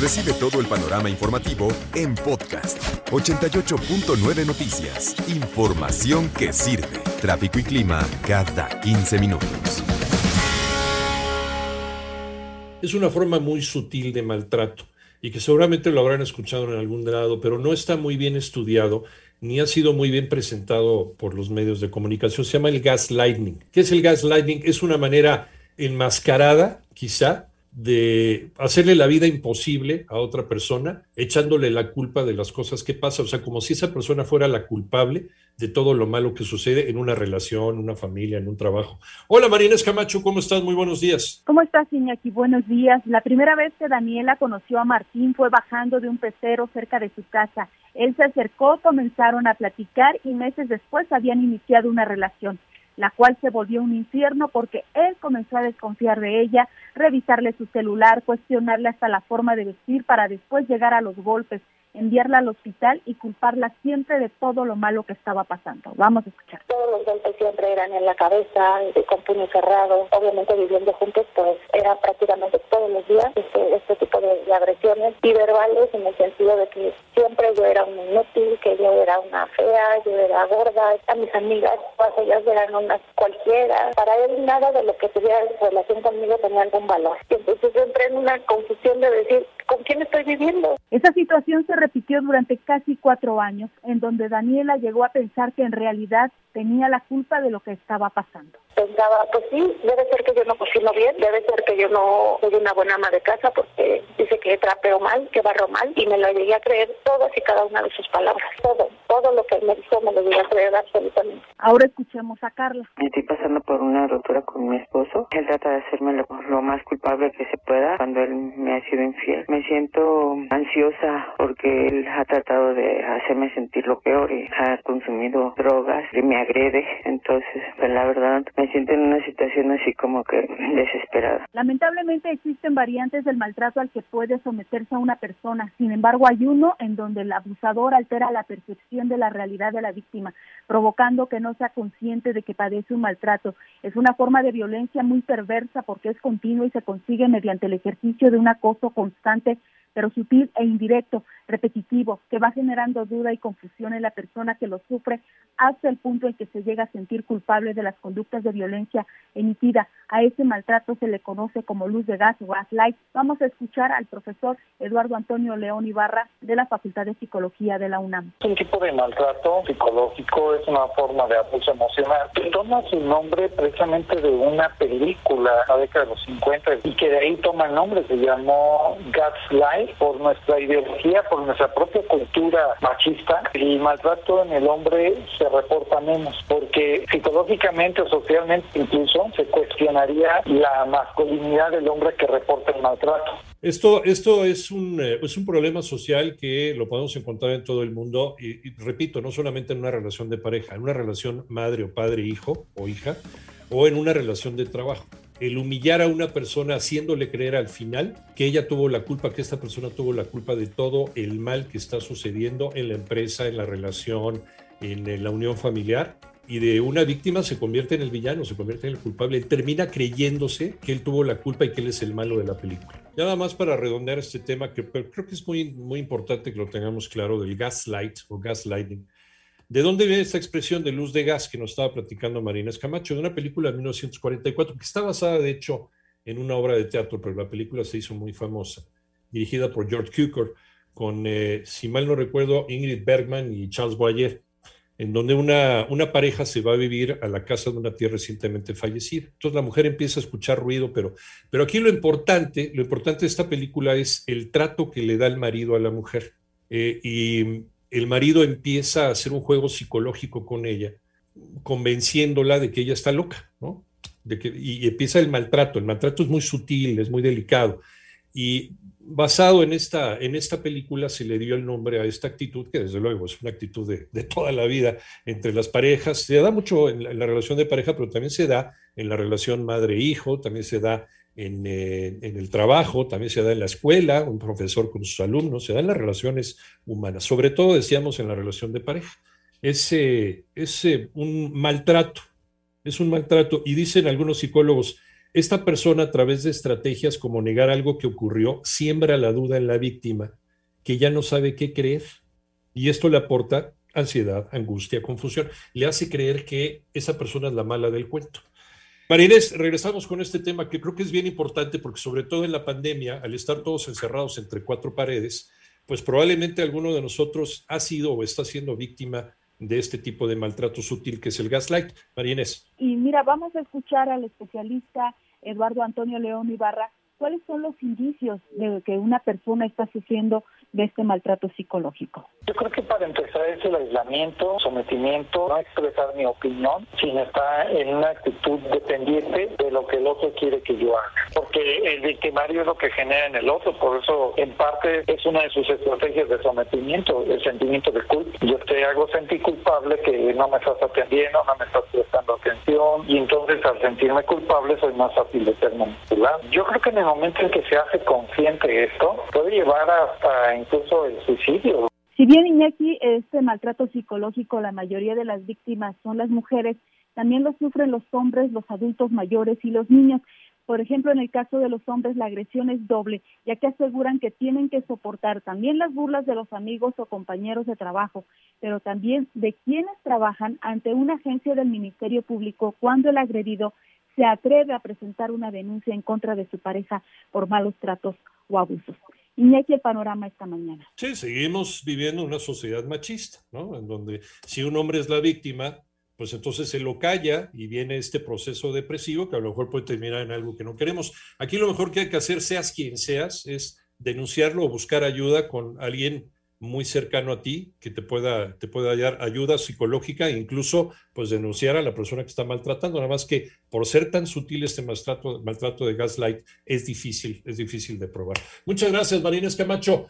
Recibe todo el panorama informativo en podcast 88.9 Noticias. Información que sirve. Tráfico y clima cada 15 minutos. Es una forma muy sutil de maltrato y que seguramente lo habrán escuchado en algún lado, pero no está muy bien estudiado ni ha sido muy bien presentado por los medios de comunicación. Se llama el gaslighting. ¿Qué es el gaslighting? Es una manera enmascarada, quizá, de hacerle la vida imposible a otra persona, echándole la culpa de las cosas que pasan, o sea, como si esa persona fuera la culpable de todo lo malo que sucede en una relación, una familia, en un trabajo. Hola Marina Escamacho, ¿cómo estás? Muy buenos días. ¿Cómo estás, Iñaki? Buenos días. La primera vez que Daniela conoció a Martín fue bajando de un pecero cerca de su casa. Él se acercó, comenzaron a platicar y meses después habían iniciado una relación la cual se volvió un infierno porque él comenzó a desconfiar de ella, revisarle su celular, cuestionarle hasta la forma de vestir para después llegar a los golpes enviarla al hospital y culparla siempre de todo lo malo que estaba pasando. Vamos a escuchar. Todos los golpes siempre eran en la cabeza, con puño cerrado. Obviamente viviendo juntos, pues era prácticamente todos los días este, este tipo de, agresiones y verbales en el sentido de que siempre yo era un inútil, que yo era una fea, yo era gorda. A mis amigas, todas ellas eran unas cualquiera. Para él nada de lo que tuviera relación conmigo tenía algún valor. Y entonces yo entré en una confusión de decir, ¿con quién estoy viviendo? Esa situación se repitió durante casi cuatro años, en donde Daniela llegó a pensar que en realidad tenía la culpa de lo que estaba pasando. Pensaba, pues sí, debe ser que yo no cocino bien, debe ser que yo no soy una buena ama de casa porque dice que trapeo mal, que barro mal, y me lo llegué a creer todas y cada una de sus palabras, todo, todo lo que él me dijo me lo llegué a creer absolutamente. Ahora escuchemos a Carla. Estoy pasando por una ruptura con mi esposo. Él trata de hacerme lo, lo más culpable que se pueda cuando él me ha sido infiel. Me siento ansiosa porque él ha tratado de hacerme sentir lo peor y ha consumido drogas y me agrede. Entonces, pues la verdad, me siento en una situación así como que desesperada. Lamentablemente existen variantes del maltrato al que puede someterse a una persona. Sin embargo, hay uno en donde el abusador altera la percepción de la realidad de la víctima, provocando que no sea consciente de que padece un maltrato. Es una forma de violencia muy perversa porque es continua y se consigue mediante el ejercicio de un acoso constante dice, pero sutil e indirecto, repetitivo, que va generando duda y confusión en la persona que lo sufre hasta el punto en que se llega a sentir culpable de las conductas de violencia emitida. A ese maltrato se le conoce como luz de gas o gaslight. Vamos a escuchar al profesor Eduardo Antonio León Ibarra de la Facultad de Psicología de la UNAM. Un tipo de maltrato psicológico es una forma de abuso emocional que toma su nombre precisamente de una película de la década de los 50 y que de ahí toma el nombre, se llamó Gaslight por nuestra ideología, por nuestra propia cultura machista, el maltrato en el hombre se reporta menos, porque psicológicamente o socialmente incluso se cuestionaría la masculinidad del hombre que reporta el maltrato. Esto, esto es, un, eh, es un problema social que lo podemos encontrar en todo el mundo y, y repito, no solamente en una relación de pareja, en una relación madre o padre, hijo o hija, o en una relación de trabajo el humillar a una persona haciéndole creer al final que ella tuvo la culpa, que esta persona tuvo la culpa de todo el mal que está sucediendo en la empresa, en la relación, en la unión familiar. Y de una víctima se convierte en el villano, se convierte en el culpable. Termina creyéndose que él tuvo la culpa y que él es el malo de la película. Nada más para redondear este tema, que creo que es muy, muy importante que lo tengamos claro, del gaslight o gaslighting ¿De dónde viene esta expresión de luz de gas que nos estaba platicando Marina Escamacho? De una película de 1944 que está basada, de hecho, en una obra de teatro, pero la película se hizo muy famosa, dirigida por George Cukor, con, eh, si mal no recuerdo, Ingrid Bergman y Charles Boyer, en donde una, una pareja se va a vivir a la casa de una tía recientemente fallecida. Entonces la mujer empieza a escuchar ruido, pero, pero aquí lo importante, lo importante de esta película es el trato que le da el marido a la mujer. Eh, y el marido empieza a hacer un juego psicológico con ella, convenciéndola de que ella está loca, ¿no? De que, y empieza el maltrato. El maltrato es muy sutil, es muy delicado. Y basado en esta, en esta película se le dio el nombre a esta actitud, que desde luego es una actitud de, de toda la vida entre las parejas. Se da mucho en la, en la, relación de pareja, pero también se da en la relación madre-hijo, también se da en, eh, en, el trabajo, también se da en la escuela, un profesor con sus alumnos, se da en las relaciones humanas, sobre todo decíamos en la relación de pareja. Es, un maltrato, es un maltrato. Y dicen algunos psicólogos, esta persona a través de estrategias como negar algo que ocurrió, siembra la duda en la víctima, que ya no sabe qué creer. Y esto le aporta ansiedad, angustia, confusión. Le hace creer que esa persona es la mala del cuento. Marinés, regresamos con este tema que creo que es bien importante porque sobre todo en la pandemia, al estar todos encerrados entre cuatro paredes, pues probablemente alguno de nosotros ha sido o está siendo víctima de este tipo de maltrato sutil que es el gaslight. Marinés. Y mira, vamos a escuchar al especialista Eduardo Antonio León Ibarra cuáles son los indicios de que una persona está sufriendo de este maltrato psicológico? Yo creo que para empezar es el aislamiento, sometimiento, no expresar mi opinión, sino estar en una actitud dependiente de lo que el otro quiere que yo haga. Porque el victimario es lo que genera en el otro, por eso en parte es una de sus estrategias de sometimiento, el sentimiento de culpa. Yo te hago sentir culpable que no me estás atendiendo, no me estás prestando y entonces al sentirme culpable soy más fácil de ser manipulado. Yo creo que en el momento en que se hace consciente esto, puede llevar hasta incluso el suicidio. Si bien Iñaki, este maltrato psicológico, la mayoría de las víctimas son las mujeres, también lo sufren los hombres, los adultos mayores y los niños. Por ejemplo, en el caso de los hombres, la agresión es doble, ya que aseguran que tienen que soportar también las burlas de los amigos o compañeros de trabajo, pero también de quienes trabajan ante una agencia del Ministerio Público cuando el agredido se atreve a presentar una denuncia en contra de su pareja por malos tratos o abusos. Iñaki, el panorama esta mañana. Sí, seguimos viviendo una sociedad machista, ¿no? En donde si un hombre es la víctima, pues entonces se lo calla y viene este proceso depresivo que a lo mejor puede terminar en algo que no queremos. Aquí lo mejor que hay que hacer, seas quien seas, es denunciarlo o buscar ayuda con alguien muy cercano a ti que te pueda, te pueda dar ayuda psicológica incluso pues denunciar a la persona que está maltratando. Nada más que por ser tan sutil este maltrato, maltrato de gaslight es difícil, es difícil de probar. Muchas gracias, Marines Camacho.